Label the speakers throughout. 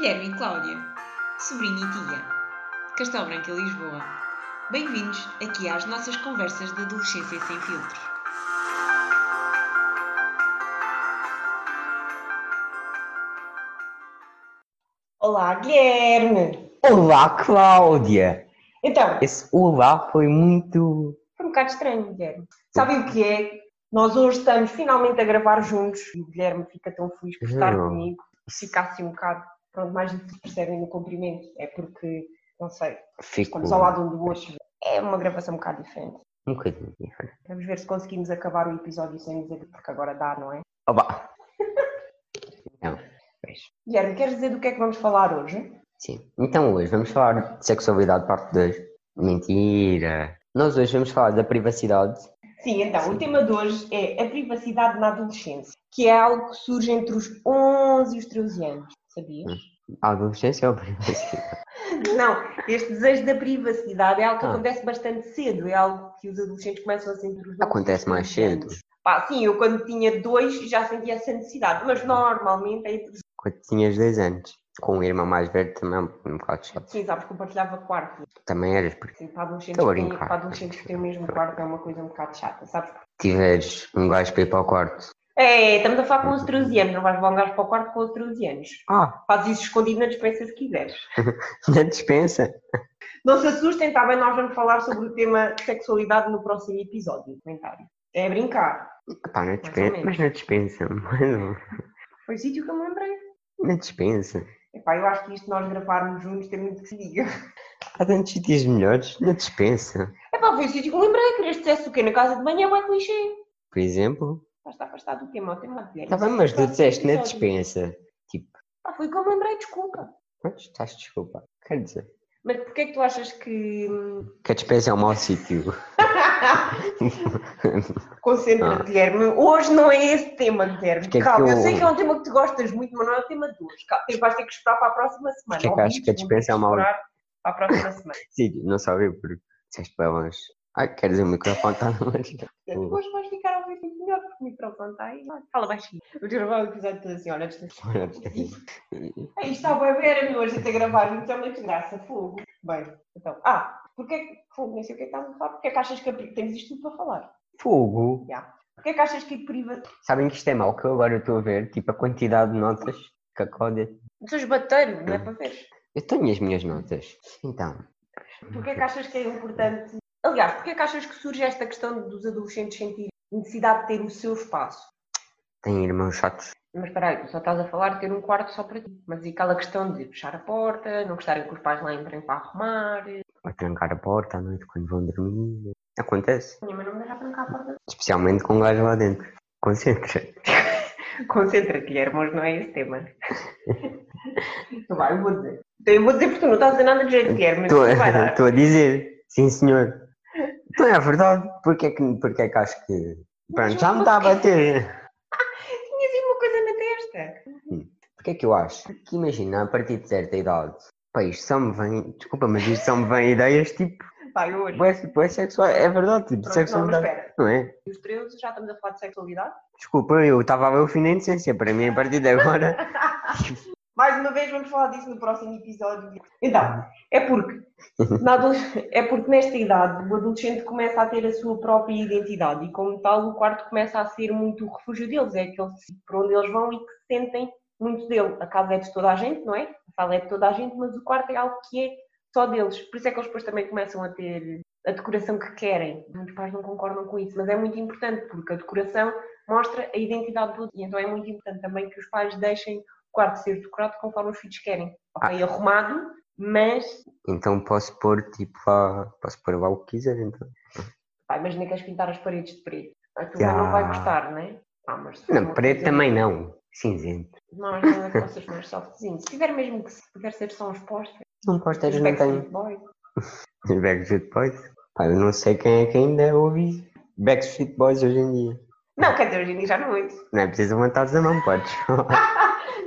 Speaker 1: Guilherme e Cláudia, sobrinha e tia, Castelo Branco e Lisboa. Bem-vindos aqui às nossas conversas de adolescência sem filtros.
Speaker 2: Olá, Guilherme!
Speaker 3: Olá, Cláudia!
Speaker 2: Então,
Speaker 3: Esse olá foi muito.
Speaker 2: foi um bocado estranho, Guilherme. Sabem o que é? Nós hoje estamos finalmente a gravar juntos e o Guilherme fica tão feliz por estar
Speaker 3: Hum.
Speaker 2: comigo. Fica assim um bocado, pronto, mais do que percebem no comprimento. É porque, não sei,
Speaker 3: Fico
Speaker 2: estamos ao lado um do outro. É uma gravação um bocado diferente.
Speaker 3: um bocadinho diferente.
Speaker 2: Vamos ver se conseguimos acabar o episódio sem dizer, porque agora dá, não é?
Speaker 3: Oba! Então, pois,
Speaker 2: Guilherme, queres dizer do que é que vamos falar hoje?
Speaker 3: sim. Então hoje vamos falar de sexualidade parte 2. Mentira! Nós hoje vamos falar da privacidade.
Speaker 2: Sim, então,
Speaker 3: Sim.
Speaker 2: o tema de hoje é a privacidade na adolescência, que é algo que surge entre os 11 e os 13 anos, sabias?
Speaker 3: A adolescência ou a privacidade?
Speaker 2: Não, este desejo da privacidade é algo que
Speaker 3: Ah.
Speaker 2: acontece bastante cedo, é algo que os adolescentes começam a sentir os 11
Speaker 3: Acontece mais
Speaker 2: 13
Speaker 3: cedo.
Speaker 2: Pá, sim, eu quando tinha dois já sentia essa necessidade, mas normalmente é entre
Speaker 3: Quando tinhas 2 anos. Com um irmão mais velho também é um bocado chato.
Speaker 2: Sim, sabes que eu partilhava quarto.
Speaker 3: Também eras, porque
Speaker 2: Sim, para adolescentes,
Speaker 3: brincar.
Speaker 2: para adolescentes que têm o mesmo quarto é uma coisa um bocado chata, sabes?
Speaker 3: tiveres um gajo para ir para o quarto.
Speaker 2: É, estamos a falar com os 13 anos, não vais levar um gajo para o quarto com os 13 anos.
Speaker 3: Ah,
Speaker 2: Faz isso escondido na despensa se quiseres.
Speaker 3: na dispensa.
Speaker 2: Não se assustem, está bem, nós vamos falar sobre o tema sexualidade no próximo episódio. Comentário. É brincar.
Speaker 3: Pá, na dispensa. Mas na dispensa, mano.
Speaker 2: Foi o sítio que eu me lembrei.
Speaker 3: Na dispensa.
Speaker 2: Epá, eu acho que isto nós gravarmos juntos tem muito que se diga.
Speaker 3: Há tantos sítios melhores na dispensa.
Speaker 2: Epá, foi o sítio que eu me lembrei. Querias que dissesse o quê? Na casa de banho é bué clichê.
Speaker 3: Por exemplo.
Speaker 2: Mas está afastado do tema, o tema de
Speaker 3: Tá bem, mas tu disseste na dispensa. Tipo,
Speaker 2: Pá, foi que eu me lembrei, desculpa.
Speaker 3: mas estás desculpa. Quer dizer.
Speaker 2: Mas porquê é que tu achas que... hum,
Speaker 3: Que a dispensa é um mau sítio.
Speaker 2: Concentra-te,
Speaker 3: Ah.
Speaker 2: Guilherme. Hoje não é esse tema, Guilherme.
Speaker 3: Porque é
Speaker 2: Calma, eu...
Speaker 3: eu-
Speaker 2: sei que é um tema que tu gostas muito, mas não é o tema de hoje. Calma, vais ter que esperar para a próxima semana.
Speaker 3: Porque é que achas que a dispensa é uma-
Speaker 2: esperar Para a próxima semana.
Speaker 3: Sítio, não só eu, porque disseste para longe. Ai, quer dizer, o microfone está longe.
Speaker 2: Depois vais ficar a ouvir melhor, porque o microfone está aí. Vai, Fala baixinho. Vou gravar o episódio todo assim, olha, distância. Aí está a ver, meu, a gente a gravar, então é uma desgraça, fogo. Bem, então, ah, porque é que, fogo, nem sei o que é que estás a falar, porque é que achas que pri- temos isto tudo para falar?
Speaker 3: Fogo.
Speaker 2: Já. Porque é que achas que a priva...
Speaker 3: Sabem que isto é mau, que eu agora estou a ver, tipo, a quantidade de notas que a Cláudia...
Speaker 2: Vocês bateram, não é para ver.
Speaker 3: Eu tenho as minhas notas. Então,
Speaker 2: Porque é que achas que é importante... Aliás, porque é que achas que surge esta questão dos adolescentes sentirem necessidade de ter o seu espaço?
Speaker 3: tenho irmãos chatos.
Speaker 2: Mas espera aí, tu só estás a falar de ter um quarto só para ti. Mas e aquela questão de fechar a porta, não gostarem que os pais lá entrem para arrumar...
Speaker 3: Ou trancar a porta à noite quando vão dormir. Acontece.
Speaker 2: Minha mãe não me deixa trancar a porta.
Speaker 3: Especialmente com um gajo lá dentro. Concentra.
Speaker 2: Concentra-te, Guilherme, hoje não é esse tema. Então vai, eu vou dizer. Eu vou dizer porque tu não estás a dizer nada de jeito, Guilherme. tu
Speaker 3: estou a dizer. Sim, senhor. Então é verdade. Porquê é que, porquê é que acho que. Pronto, já me está a bater.
Speaker 2: Tinhas aí uma coisa na testa.
Speaker 3: Porquê é que eu acho? Que imagina, a partir de certa idade, pá, isto só me vem. Desculpa, mas isto só me vem ideias tipo.
Speaker 2: Vai, hoje.
Speaker 3: Bué sexual. É verdade, tipo,
Speaker 2: Pronto, não,
Speaker 3: sexualidade.
Speaker 2: espera.
Speaker 3: Não é?
Speaker 2: Os 13 já estamos a falar de sexualidade?
Speaker 3: Desculpa, eu estava a ver o fim da inocência. Para mim, a partir de agora.
Speaker 2: Mais uma vez vamos falar disso no próximo episódio. Então, é porque, na adolesc- é porque nesta idade o adolescente começa a ter a sua própria identidade e como tal o quarto começa a ser muito o refúgio deles, é aquele sítio para onde eles vão e que se sentem muito dele. A casa é de toda a gente, não é? A sala é de toda a gente, mas o quarto é algo que é só deles. Por isso é que eles depois também começam a ter a decoração que querem. Muitos pais não concordam com isso, mas é muito importante porque a decoração mostra a identidade do e então é muito importante também que os pais deixem quarto ser decorado conforme os filhos querem. Ok, arrumado, mas
Speaker 3: Então posso pôr tipo lá. Posso pôr lá o que quiser, então.
Speaker 2: pá, imagina que queres pintar as paredes de preto. A tua mãe não vai gostar, não é? Ah, mas
Speaker 3: Não, preto
Speaker 2: coisa-
Speaker 3: também não. Cinzento.
Speaker 2: Nós não é que vocês mais softzinhos. Se tiver mesmo que se puder ser só uns posters,
Speaker 3: posteiros
Speaker 2: os
Speaker 3: não tenho.
Speaker 2: Boys.
Speaker 3: Os Backstreet Boys. Pá, eu não sei quem é que ainda ouve Backstreet Boys hoje em dia.
Speaker 2: Não, quer dizer, hoje em dia já não muito.
Speaker 3: Não é preciso levantar a mão, podes.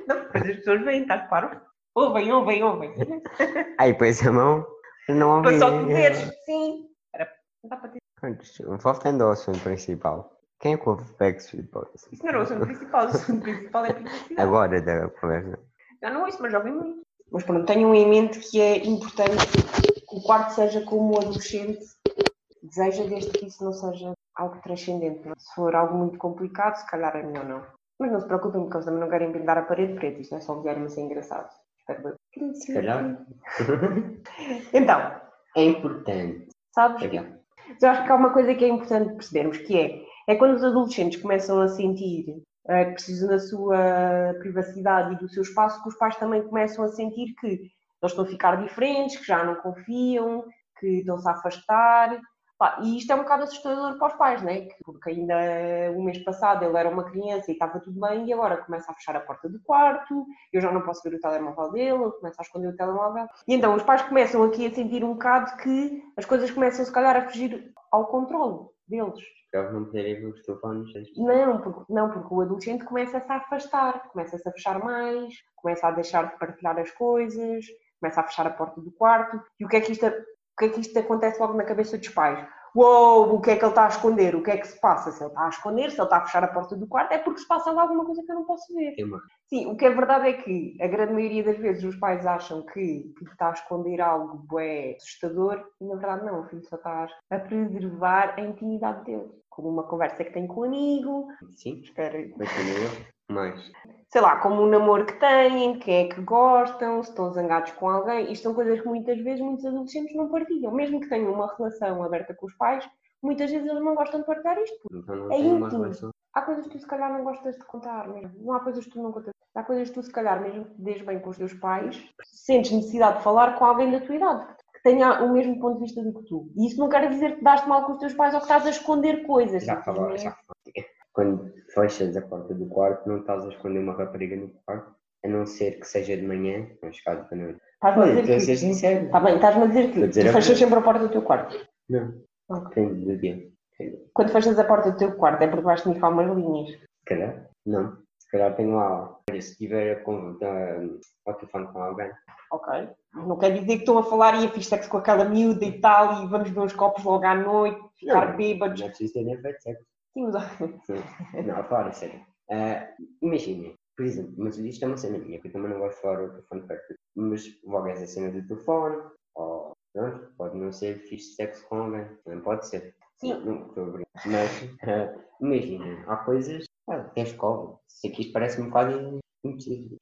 Speaker 2: Não, depois as pessoas veem, estás claro? Ouvem, ouvem, ouvem.
Speaker 3: Aí pões a mão, não ouvi.
Speaker 2: Para só tu veres, sim. Era, não dá para ter.
Speaker 3: Voltando ao assunto principal. Quem é que ouve Backstreet Boys?
Speaker 2: Isso não era o assunto principal, o assunto principal é a privacidade.
Speaker 3: Agora da conversa.
Speaker 2: Já não ouço, mas já ouvi muito. Mas pronto, tenham em mente que é importante que o quarto seja como o adolescente deseja, desde que isso não seja algo transcendente. Não? é? Se for algo muito complicado, se calhar é melhor não. Mas não se preocupem, porque eles também não querem pintar a parede preta. Isto não é só vieram a ser engraçado. Espero eu.
Speaker 3: Se calhar.
Speaker 2: Então,
Speaker 3: É importante.
Speaker 2: sabes?
Speaker 3: É.
Speaker 2: Mas eu acho que há uma coisa que é importante percebermos, que é, é quando os adolescentes começam a sentir eh, que precisam da sua privacidade e do seu espaço, que os pais também começam a sentir que eles estão a ficar diferentes, que já não confiam, que estão-se a afastar. Pá, e isto é um bocado assustador para os pais, né? porque ainda o mês passado ele era uma criança e estava tudo bem, e agora começa a fechar a porta do quarto, eu já não posso ver o telemóvel dele, ele começa a esconder o telemóvel. E então os pais começam aqui a sentir um bocado que as coisas começam, se calhar, a fugir ao controle deles.
Speaker 3: Eles não ver os telefones.
Speaker 2: Não, porque, não, porque o adolescente começa-se a afastar, começa-se a fechar mais, começa a deixar de partilhar as coisas, começa a fechar a porta do quarto. E o que é que isto, o que é que isto acontece logo na cabeça dos pais? Uou, o que é que ele está a esconder? O que é que se passa? Se ele está a esconder, se ele está a fechar a porta do quarto, é porque se passa lá alguma coisa que eu não posso ver. Sim, o que é verdade é que a grande maioria das vezes os pais acham que está a esconder algo bué assustador e na verdade não, o filho só está a preservar a intimidade dele. Como uma conversa que tem com o amigo,
Speaker 3: Sim.
Speaker 2: espera aí.
Speaker 3: Mais.
Speaker 2: sei lá, como um namoro que têm, de quem é que gostam, se estão zangados com alguém. Isto são coisas que muitas vezes muitos adolescentes não partilham. Mesmo que tenham uma relação aberta com os pais, muitas vezes eles não gostam de partilhar isto.
Speaker 3: Então não
Speaker 2: É íntimo. Há coisas que tu se calhar não gostas de contar mesmo. Não há coisas que tu não contas. Há coisas que tu se calhar, mesmo que te dês bem com os teus pais, sentes necessidade de falar com alguém da tua idade, que tenha o mesmo ponto de vista do que tu. E isso não quer dizer que daste mal com os teus pais ou que estás a esconder coisas.
Speaker 3: Já falou,
Speaker 2: simplesmente.
Speaker 3: já falou. Quando fechas a porta do quarto, não estás a esconder uma rapariga no quarto, a não ser que seja de manhã, não chegado da noite.
Speaker 2: Estás-me a
Speaker 3: estou
Speaker 2: dizer que.
Speaker 3: sincero.
Speaker 2: Está bem, estás-me a dizer que
Speaker 3: dizer
Speaker 2: tu
Speaker 3: a
Speaker 2: fechas sempre a porta do teu quarto.
Speaker 3: Não.
Speaker 2: Ok.
Speaker 3: Depende do dia.
Speaker 2: Quando fechas a porta do teu quarto é porque vais te umas linhas.
Speaker 3: Se calhar, não. Se calhar tenho lá. Olha, se tiver com, ao telefone com alguém,
Speaker 2: Ok. Não quer dizer que estão a falar e a fiz sexo com aquela miúda e tal, e vamos beber uns copos logo à noite, ficar
Speaker 3: Não.
Speaker 2: bêbados.
Speaker 3: não é preciso terem feito sexo.
Speaker 2: Sim, mas-
Speaker 3: Não, a falar a sério. Ah, Imagina, por exemplo, mas isto é uma cena minha, que eu também não gosto de falar o telefone perto. Mas logo essa cena do telefone, ou pronto, pode não ser fixe sexo com alguém, não pode ser.
Speaker 2: Sim.
Speaker 3: Não, estou a brincar. Mas ah, imagina, há coisas, ah, tem escola. Que isto parece um bocado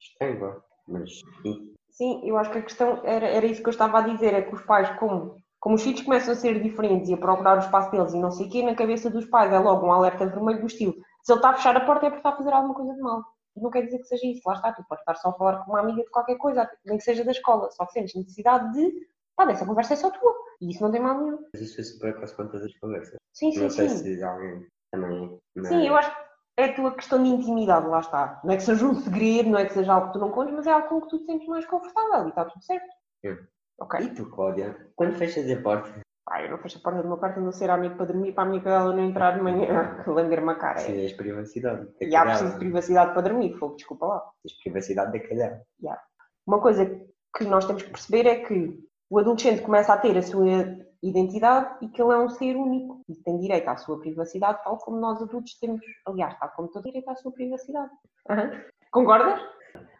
Speaker 3: estranho, mas sim.
Speaker 2: Sim, eu acho que a questão era, era isso que eu estava a dizer, é que os pais, como, como os filhos começam a ser diferentes e a procurar o espaço deles e não sei o quê, na cabeça dos pais é logo um alerta vermelho do estilo. Se ele está a fechar a porta é porque está a fazer alguma coisa de mal. E não quer dizer que seja isso, lá está, tu podes estar só a falar com uma amiga de qualquer coisa, nem que seja da escola, só que sentes necessidade de, pá, essa conversa é só tua. E isso não tem mal nenhum.
Speaker 3: Mas isso super acaso com todas as conversas.
Speaker 2: Sim, sim,
Speaker 3: não sei
Speaker 2: sim.
Speaker 3: se alguém também. mas-
Speaker 2: Sim, eu acho que é a tua questão de intimidade, lá está. Não é que seja um segredo, não é que seja algo que tu não contes, mas é algo com que tu te sentes mais confortável e está tudo certo.
Speaker 3: É.
Speaker 2: Ok.
Speaker 3: E tu, Cláudia, quando fechas a porta,
Speaker 2: Pá, eu não fecho a porta do meu quarto, não ser à noite para dormir, para a minha cadela não entrar de manhã, que lamber-me a cara. É.
Speaker 3: precisas de privacidade. da
Speaker 2: E há preciso de privacidade para dormir, fogo, desculpa lá.
Speaker 3: Precisas de privacidade da cadela.
Speaker 2: Uma coisa que nós temos que perceber é que o adolescente começa a ter a sua identidade e que ele é um ser único e tem direito à sua privacidade, tal como nós adultos temos, aliás, tal como todo direito à sua privacidade. Aham. Concordas?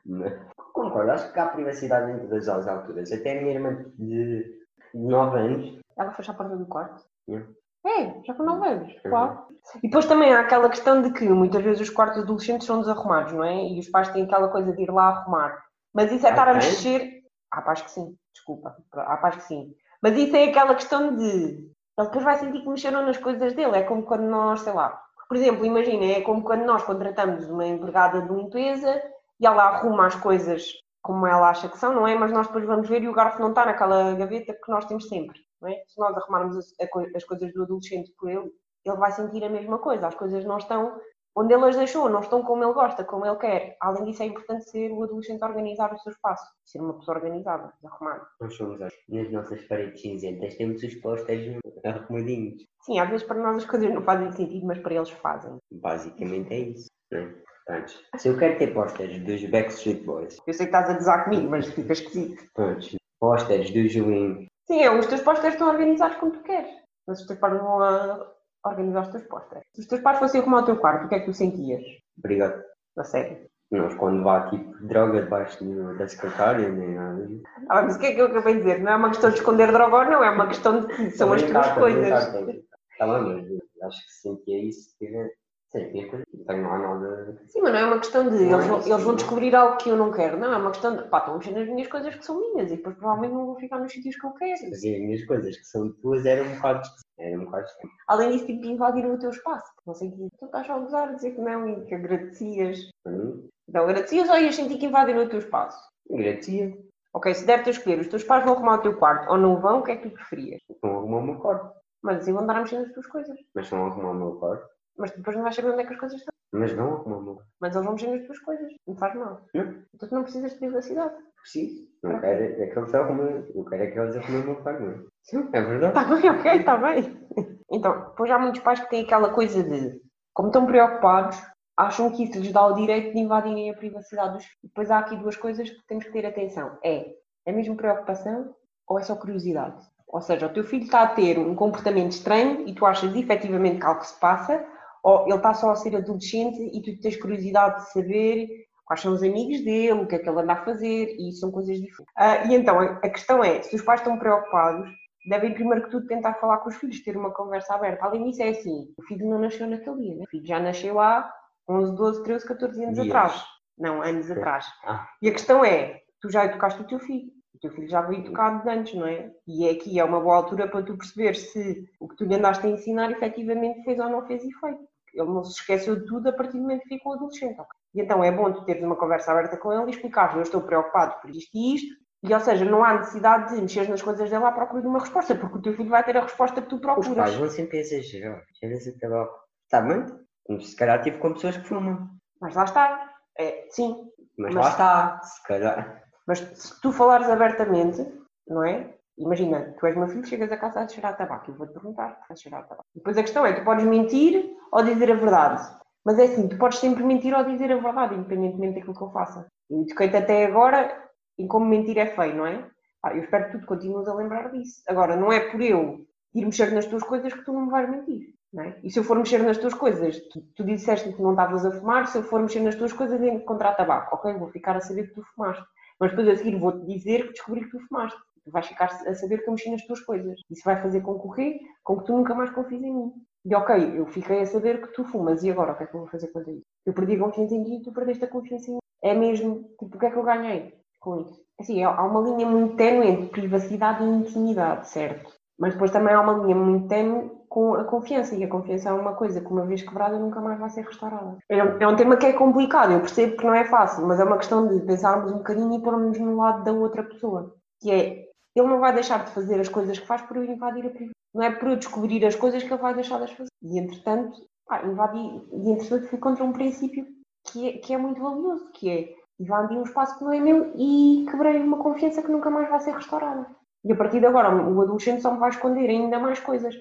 Speaker 3: Mas, Concordo, acho que há privacidade em todas as alturas. Até a minha irmã de 9 anos,
Speaker 2: Ela fecha a porta do quarto?
Speaker 3: Yeah.
Speaker 2: É, já com 9 anos, claro. E depois também há aquela questão de que muitas vezes os quartos adolescentes são desarrumados, não é? E os pais têm aquela coisa de ir lá arrumar. Mas isso é
Speaker 3: Ah,
Speaker 2: estar a mexer. Há pais que sim, desculpa. Há pais que sim. Mas isso é aquela questão de. Ele depois vai sentir que mexeram nas coisas dele. É como quando nós, sei lá. Por exemplo, imagina, é como quando nós contratamos uma empregada de limpeza e ela arruma as coisas como ela acha que são, não é? Mas nós depois vamos ver e o garfo não está naquela gaveta que nós temos sempre, não é? Se nós arrumarmos as, coisas do adolescente por ele, ele vai sentir a mesma coisa. As coisas não estão onde ele as deixou, não estão como ele gosta, como ele quer. Além disso, é importante ser o adolescente a organizar o seu espaço, ser uma pessoa organizada, arrumada.
Speaker 3: nós somos as- nas nossas paredes cinzentas, temos os pósteres arrumadinhos.
Speaker 2: Sim, às vezes para nós as coisas não fazem sentido, mas para eles fazem.
Speaker 3: Basicamente é isso. Né? Portanto, se eu quero ter pósteres dos Backstreet Boys,
Speaker 2: Eu sei que estás a gozar comigo, mas fica esquisito.
Speaker 3: pronto, pósteres do Julinho,
Speaker 2: Sim, é, os teus pósteres estão organizados como tu queres. Mas os teus pais não vão a organizar os teus pósteres. Se os teus pais fossem arrumar o teu quarto, o que é que tu sentias?
Speaker 3: obrigado.
Speaker 2: A sério.
Speaker 3: Não esconde lá tipo droga debaixo do- da secretária, nem nada.
Speaker 2: Ah, mas o que é que eu acabei de dizer? Não é uma questão de esconder droga ou não, é uma questão de que são as tuas coisas.
Speaker 3: Está bem, mas acho que sentia isso. tive- Coisa. Não tenho lá nada.
Speaker 2: Sim, mas não é uma questão de
Speaker 3: Não
Speaker 2: eles,
Speaker 3: é
Speaker 2: vão,
Speaker 3: isso,
Speaker 2: eles vão
Speaker 3: não.
Speaker 2: descobrir algo que eu não quero. Não, é uma questão de pá, estão a mexer nas minhas coisas que são minhas e depois provavelmente não vou ficar nos sítios que eu quero.
Speaker 3: Fazer as minhas coisas que são tuas era um bocado. Era um bocado estranho.
Speaker 2: Além disso, tipo, invadir o teu espaço. Não sei que tu estás a gozar, a dizer que não e que agradecias.
Speaker 3: Mim,
Speaker 2: Então, agradecias ou ias sentir que invadiram o teu espaço?
Speaker 3: agradecia.
Speaker 2: Ok, se der-te a escolher, os teus pais vão arrumar o teu quarto ou não vão, o que é que tu preferias?
Speaker 3: A arrumar o meu quarto.
Speaker 2: Mas assim vão andar a mexer nas tuas coisas.
Speaker 3: Mas estão a arrumar o meu quarto.
Speaker 2: Mas depois não vais saber onde é que as coisas estão.
Speaker 3: Mas não arrumar o meu quarto.
Speaker 2: Mas eles vão mexer nas tuas coisas. Não faz mal.
Speaker 3: Não.
Speaker 2: Então tu não precisas de privacidade.
Speaker 3: Preciso. Não quero é que eles arrumem. Eu quero é que eles arrumem o meu quarto. não é? Sim, é verdade.
Speaker 2: Está bem, ok, está bem. Então, depois há muitos pais que têm aquela coisa de, como estão preocupados, acham que isso lhes dá o direito de invadirem a privacidade dos filhos. Depois há aqui duas coisas que temos que ter atenção. É, é mesmo preocupação ou é só curiosidade? Ou seja, o teu filho está a ter um comportamento estranho e tu achas efetivamente que algo se passa, ou ele está só a ser adolescente e tu tens curiosidade de saber quais são os amigos dele, o que é que ele anda a fazer, e são coisas diferentes. Ah, e então, a a questão é, se os pais estão preocupados, devem primeiro que tudo tentar falar com os filhos, ter uma conversa aberta. Além disso, é assim, o filho não nasceu naquele dia, né? o filho já nasceu há 11, 12, 13, 14 anos
Speaker 3: Dias.
Speaker 2: atrás. Não, anos
Speaker 3: Sim.
Speaker 2: atrás.
Speaker 3: Ah.
Speaker 2: E a questão é, tu já educaste o teu filho. O teu filho já veio educado de antes, não é? E é aqui é uma boa altura para tu perceber se o que tu lhe andaste a ensinar efetivamente fez ou não fez efeito. Ele não se esqueceu de tudo a partir do momento que ficou adolescente. E então é bom tu teres uma conversa aberta com ele e explicar eu estou preocupado por isto e isto, e ou seja, não há necessidade de mexer nas coisas dele à procura de uma resposta, porque o teu filho vai ter a resposta que tu
Speaker 3: Os
Speaker 2: procuras.
Speaker 3: pais vão sempre exagerar. Cheiras a tabaco. Está bem? Se calhar tive com pessoas que fumam.
Speaker 2: Mas lá está. É, sim,
Speaker 3: Mas,
Speaker 2: Mas-
Speaker 3: lá está. Se calhar.
Speaker 2: Mas se tu falares abertamente, não é? Imagina, tu és meu filho, chegas a casa a cheirar tabaco. Eu vou-te perguntar se vais cheirar tabaco. Depois a questão é, tu podes mentir ou dizer a verdade. Mas é assim, tu podes sempre mentir ou dizer a verdade, independentemente daquilo que eu faça. E eduquei-te até agora em como mentir é feio, não é? Ah, eu espero que tu te continues a lembrar disso. Agora, não é por eu ir mexer nas tuas coisas que tu não me vais mentir. Não é? E se eu for mexer nas tuas coisas, tu, tu disseste que não estavas a fumar, se eu for mexer nas tuas coisas, é encontrar tabaco. Ok, vou ficar a saber que tu fumaste. Mas depois a seguir vou-te dizer que descobri que tu fumaste. Tu vais ficar a saber que eu mexi nas tuas coisas. Isso vai fazer com que? Com que tu nunca mais confies em mim. E ok, eu fiquei a saber que tu fumas. E agora o que é que eu vou fazer a isso? Eu perdi a confiança em ti e tu perdeste a confiança em mim. É mesmo, tipo, o que é que eu ganhei com isso? Assim, há uma linha muito ténue entre privacidade e intimidade, certo? Mas depois também há uma linha muito ténue com a confiança. E a confiança é uma coisa que, uma vez quebrada, nunca mais vai ser restaurada. É um, é um tema que é complicado. Eu percebo que não é fácil, mas é uma questão de pensarmos um bocadinho e pormos no lado da outra pessoa. Que é, ele não vai deixar de fazer as coisas que faz por eu invadir a privacidade. Não é por eu descobrir as coisas que ele vai deixar de as fazer. E, entretanto, pá, invadi, e entretanto fui contra um princípio que é, que é muito valioso, que é invadi um espaço que não é meu e quebrei uma confiança que nunca mais vai ser restaurada. E a partir de agora, o adolescente só me vai esconder ainda mais coisas.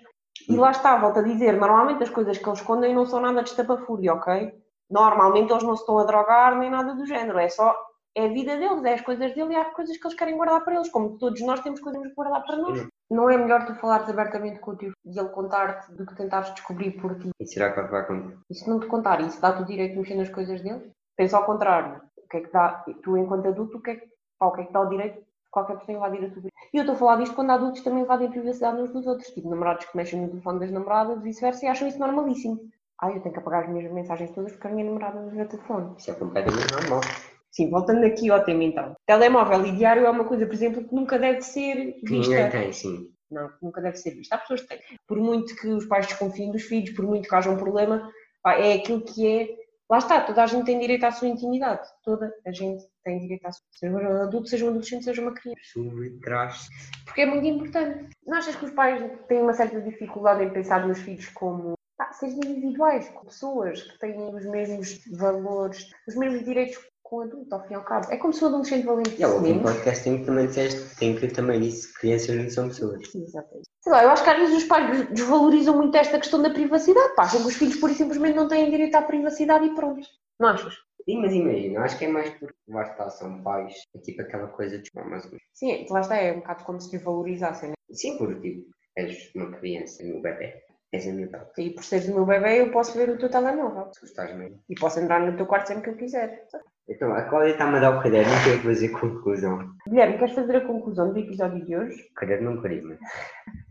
Speaker 2: E lá está, volto a dizer, normalmente as coisas que eles escondem não são nada de estapafúria, ok? Normalmente eles não se estão a drogar nem nada do género, é só, é a vida deles, é as coisas dele e há coisas que eles querem guardar para eles, como todos nós temos coisas de guardar para nós. Não é melhor tu falares abertamente com o teu e ele contar-te do que tentares descobrir por ti?
Speaker 3: E será que vai contar?
Speaker 2: E se não te contar, isso dá-te o direito de mexer nas coisas dele? Pensa ao contrário. O que é que dá, tu enquanto adulto, o que é que, pá, o que, é que dá o direito de qualquer pessoa invadir a tua vida? E eu estou a falar disto quando adultos também invadem a privacidade uns dos outros, tipo namorados que mexem no telefone das namoradas, vice-versa, e acham isso normalíssimo. Ah, eu tenho que apagar as minhas mensagens todas porque a minha namorada me vê o telefone.
Speaker 3: Isso é completamente normal.
Speaker 2: Sim, voltando aqui ao tema então. Telemóvel e diário é uma coisa, por exemplo, que nunca deve ser vista.
Speaker 3: ninguém tem, sim.
Speaker 2: Não, nunca deve ser visto. Há pessoas que têm. Por muito que os pais desconfiem dos filhos, por muito que haja um problema, é aquilo que é. Lá está, toda a gente tem direito à sua intimidade. Toda a gente tem direito à sua. Seja um adulto, seja um adolescente, seja uma criança.
Speaker 3: E traz.
Speaker 2: Porque é muito importante. Não achas que os pais têm uma certa dificuldade em pensar nos filhos como pá, seres individuais, como pessoas que têm os mesmos valores, os mesmos direitos com adulto, ao fim e ao cabo? É como se o adolescente valente
Speaker 3: E o último
Speaker 2: menos.
Speaker 3: podcast tem que também disseste, tem que também disse que crianças não são pessoas.
Speaker 2: Sim, exatamente. Sei lá, eu acho que às vezes os pais des- desvalorizam muito esta questão da privacidade. Pá, que os filhos pura e simplesmente não têm direito à privacidade e pronto. Não achas?
Speaker 3: Sim, mas imagina, acho que é mais porque lá está, são pais, é tipo aquela coisa de "Ah, mas
Speaker 2: Sim, lá está, é um bocado como se desvalorizassem, né?
Speaker 3: Sim, porque tipo, és uma criança, um bebê. Essa é a minha.
Speaker 2: E por seres o meu bebê, eu posso ver o teu telemóvel.
Speaker 3: Se gostares mesmo.
Speaker 2: E posso entrar no teu quarto sempre que eu quiser.
Speaker 3: Então, a Cláudia está-me a dar o caderno e tem que fazer conclusão.
Speaker 2: Guilherme, queres fazer a conclusão do episódio de hoje?
Speaker 3: Querer não queria, mas.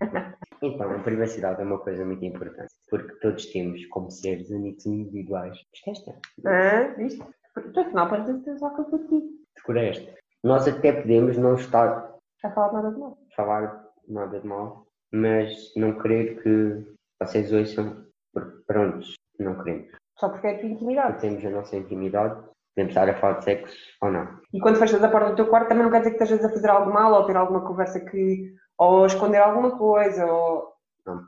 Speaker 3: Então, a privacidade é uma coisa muito importante, porque todos temos, como seres únicos e individuais. Isto é esta.
Speaker 2: Ah, viste? Tu afinal pareces só que eu por ti.
Speaker 3: Decora esta. Nós até podemos não estar
Speaker 2: Já falaste nada de mal.
Speaker 3: falar nada de mal, mas não querer que vocês ouçam, porque pronto, não queremos.
Speaker 2: Só porque é a tua intimidade.
Speaker 3: Temos a nossa intimidade, podemos estar a falar de sexo ou não.
Speaker 2: E quando fechas a porta do teu quarto também não quer dizer que estejas a fazer algo mal ou ter alguma conversa que. ou esconder alguma coisa ou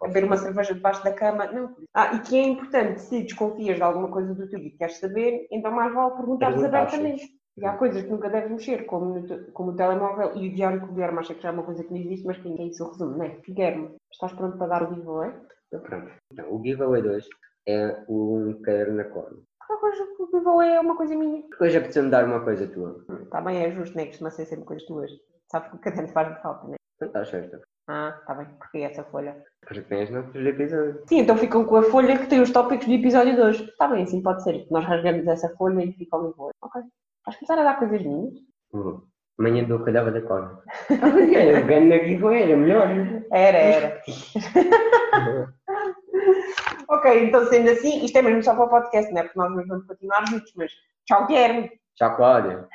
Speaker 2: beber uma cerveja debaixo da cama. Não. Ah, e que é importante, se desconfias de alguma coisa do teu e queres saber, então mais vale
Speaker 3: Perguntar,
Speaker 2: abertamente. E há coisas que nunca deves mexer, como, como o telemóvel e o diário que o Guilherme acha que já é uma coisa que não existe, mas que ninguém isso resume, não é? Guilherme, estás pronto para dar o vivo, é?
Speaker 3: Então, pronto. Então, o giveaway 2 é um caderno na cor.
Speaker 2: Coisa que o vivo é uma coisa minha.
Speaker 3: Hoje apeteceu-me dar uma coisa tua.
Speaker 2: Está bem, é justo, não é? Costuma ser sempre coisas tuas. Sabes que o caderno faz-me falta, não é?
Speaker 3: Não estás certo.
Speaker 2: Ah, está bem, porque é essa folha.
Speaker 3: Porque tens noutros episódios.
Speaker 2: Sim, então ficam com a folha que tem os tópicos do episódio 2. Está bem, assim pode ser. Nós rasgamos essa folha e fica o vivo. Ok. Vais começar a dar coisas minhas?
Speaker 3: Uhum. Amanhã dou calhava da corda. Eu ganho na giveaway, era melhor.
Speaker 2: Era, era. ok, então sendo assim, isto é mesmo só para o podcast, não é? Porque nós vamos continuar juntos, mas tchau, Guilherme.
Speaker 3: Tchau, Cláudia.